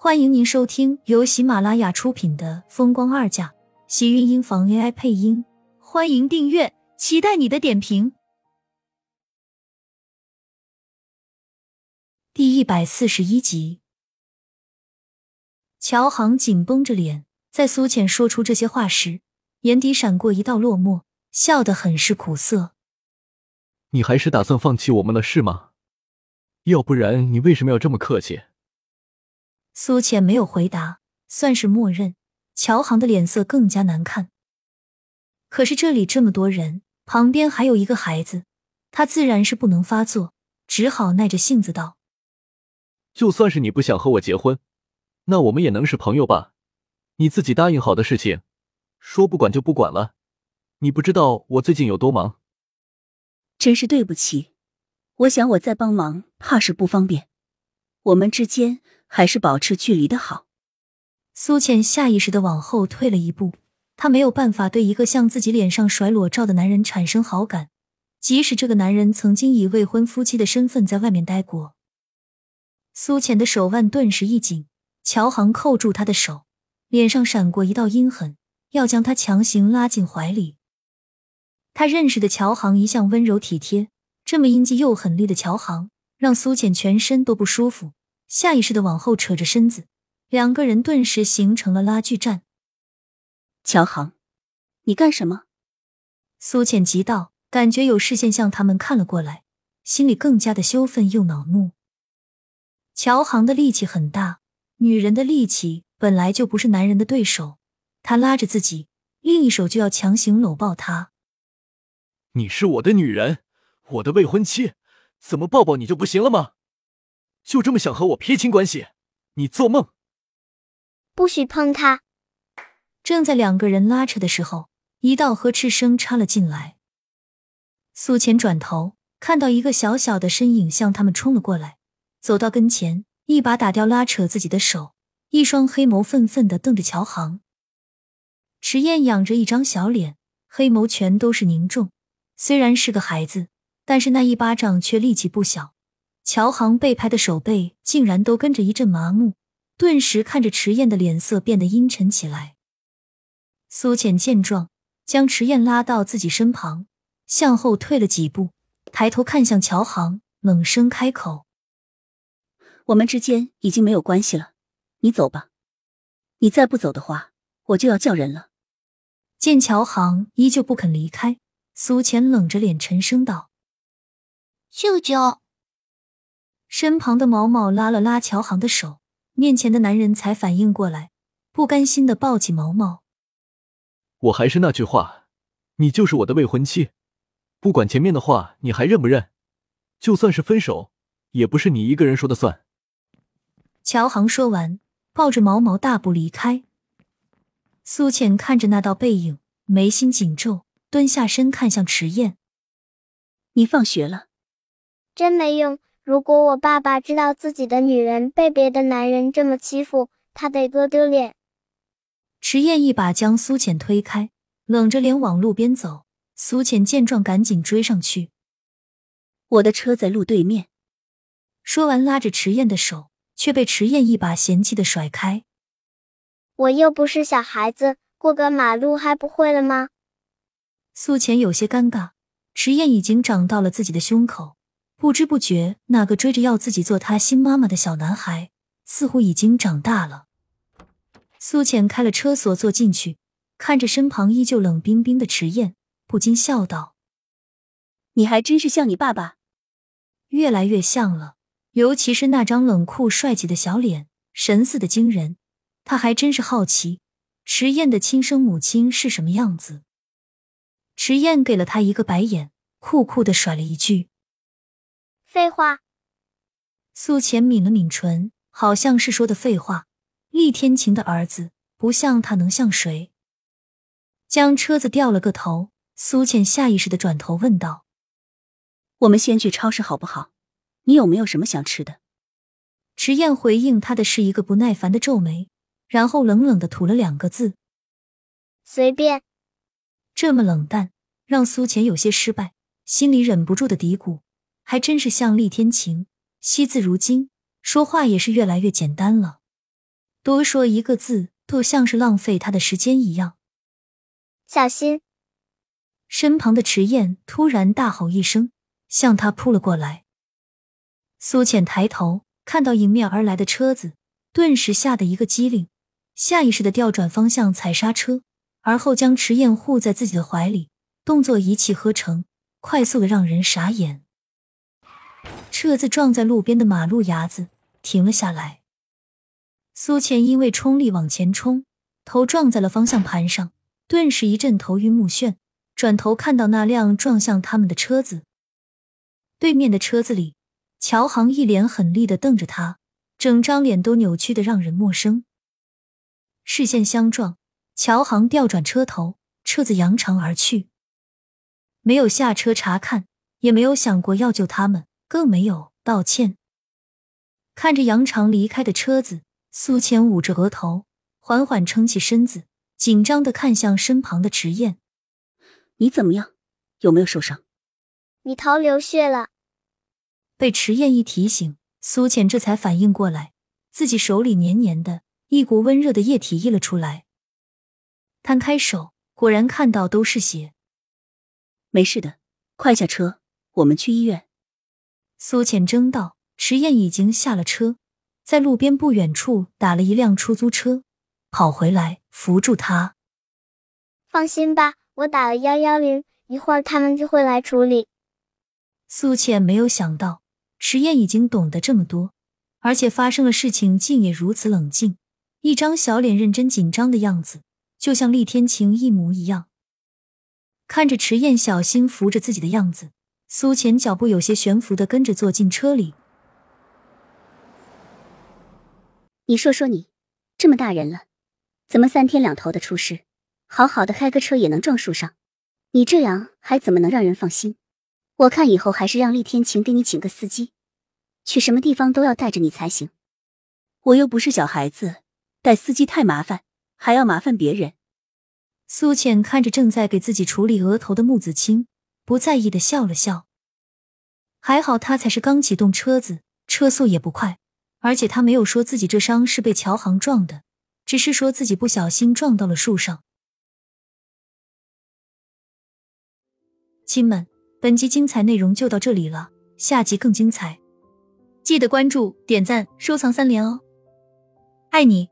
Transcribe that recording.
欢迎您收听由喜马拉雅出品的《风光二嫁》，喜运音房 AI 配音。欢迎订阅，期待你的点评。第一百四十一集，乔航紧绷着脸，在苏浅说出这些话时，眼底闪过一道落寞，笑得很是苦涩。你还是打算放弃我们了是吗？要不然你为什么要这么客气？苏浅没有回答，算是默认。乔航的脸色更加难看。可是这里这么多人，旁边还有一个孩子，他自然是不能发作，只好耐着性子道：“就算是你不想和我结婚，那我们也能是朋友吧？你自己答应好的事情，说不管就不管了。你不知道我最近有多忙。”真是对不起，我想我再帮忙，怕是不方便。我们之间。还是保持距离的好。苏浅下意识的往后退了一步，她没有办法对一个向自己脸上甩裸照的男人产生好感，即使这个男人曾经以未婚夫妻的身份在外面待过。苏浅的手腕顿时一紧，乔航扣住她的手，脸上闪过一道阴狠，要将她强行拉进怀里。他认识的乔航一向温柔体贴，这么阴气又狠厉的乔航，让苏浅全身都不舒服。下意识的往后扯着身子，两个人顿时形成了拉锯战。乔航，你干什么？苏浅急道，感觉有视线向他们看了过来，心里更加的羞愤又恼怒。乔航的力气很大，女人的力气本来就不是男人的对手，他拉着自己，另一手就要强行搂抱她。你是我的女人，我的未婚妻，怎么抱抱你就不行了吗？就这么想和我撇清关系？你做梦！不许碰他！正在两个人拉扯的时候，一道呵斥声插了进来。苏浅转头看到一个小小的身影向他们冲了过来，走到跟前，一把打掉拉扯自己的手，一双黑眸愤愤的瞪着乔航。池燕仰着一张小脸，黑眸全都是凝重。虽然是个孩子，但是那一巴掌却力气不小。乔航被拍的手背竟然都跟着一阵麻木，顿时看着迟燕的脸色变得阴沉起来。苏浅见状，将迟燕拉到自己身旁，向后退了几步，抬头看向乔航，冷声开口：“我们之间已经没有关系了，你走吧。你再不走的话，我就要叫人了。”见乔航依旧不肯离开，苏浅冷着脸沉声道：“舅舅。”身旁的毛毛拉了拉乔航的手，面前的男人才反应过来，不甘心的抱起毛毛。我还是那句话，你就是我的未婚妻，不管前面的话你还认不认，就算是分手，也不是你一个人说的算。乔航说完，抱着毛毛大步离开。苏浅看着那道背影，眉心紧皱，蹲下身看向迟燕：“你放学了？真没用。”如果我爸爸知道自己的女人被别的男人这么欺负，他得多丢脸。迟燕一把将苏浅推开，冷着脸往路边走。苏浅见状，赶紧追上去。我的车在路对面。说完，拉着迟燕的手，却被迟燕一把嫌弃的甩开。我又不是小孩子，过个马路还不会了吗？苏浅有些尴尬，迟燕已经长到了自己的胸口。不知不觉，那个追着要自己做他新妈妈的小男孩，似乎已经长大了。苏浅开了车锁，坐进去，看着身旁依旧冷冰冰的迟燕，不禁笑道：“你还真是像你爸爸，越来越像了。尤其是那张冷酷帅气的小脸，神似的惊人。他还真是好奇，迟燕的亲生母亲是什么样子。”迟燕给了他一个白眼，酷酷的甩了一句。废话。苏浅抿了抿唇，好像是说的废话。厉天晴的儿子不像他，能像谁？将车子掉了个头，苏浅下意识的转头问道：“我们先去超市好不好？你有没有什么想吃的？”迟燕回应他的是一个不耐烦的皱眉，然后冷冷的吐了两个字：“随便。”这么冷淡，让苏浅有些失败，心里忍不住的嘀咕。还真是像厉天晴，惜字如金，说话也是越来越简单了。多说一个字都像是浪费他的时间一样。小心！身旁的迟燕突然大吼一声，向他扑了过来。苏浅抬头看到迎面而来的车子，顿时吓得一个机灵，下意识的调转方向踩刹车，而后将迟燕护在自己的怀里，动作一气呵成，快速的让人傻眼。车子撞在路边的马路牙子，停了下来。苏浅因为冲力往前冲，头撞在了方向盘上，顿时一阵头晕目眩。转头看到那辆撞向他们的车子，对面的车子里，乔航一脸狠厉的瞪着他，整张脸都扭曲的让人陌生。视线相撞，乔航调转车头，车子扬长而去，没有下车查看，也没有想过要救他们，更没有道歉。看着杨长离开的车子，苏浅捂着额头，缓缓撑起身子，紧张的看向身旁的迟燕。你怎么样？有没有受伤？你头流血了。被迟燕一提醒，苏浅这才反应过来，自己手里黏黏的一股温热的液体溢了出来。摊开手，果然看到都是血。没事的，快下车，我们去医院。苏浅争道。迟燕已经下了车，在路边不远处打了一辆出租车，跑回来扶住他。放心吧。我打了幺幺零，一会儿他们就会来处理。苏浅没有想到，迟燕已经懂得这么多，而且发生了事情竟也如此冷静，一张小脸认真紧张的样子，就像厉天晴一模一样。看着迟燕小心扶着自己的样子，苏浅脚步有些悬浮的跟着坐进车里。你说说你，这么大人了，怎么三天两头的出事？好好的开个车也能撞树上，你这样还怎么能让人放心？我看以后还是让厉天晴给你请个司机，去什么地方都要带着你才行。我又不是小孩子，带司机太麻烦，还要麻烦别人。苏浅看着正在给自己处理额头的穆子清，不在意的笑了笑。还好他才是刚启动车子，车速也不快，而且他没有说自己这伤是被乔航撞的，只是说自己不小心撞到了树上。亲们，本集精彩内容就到这里了，下集更精彩，记得关注、点赞、收藏三连哦！爱你。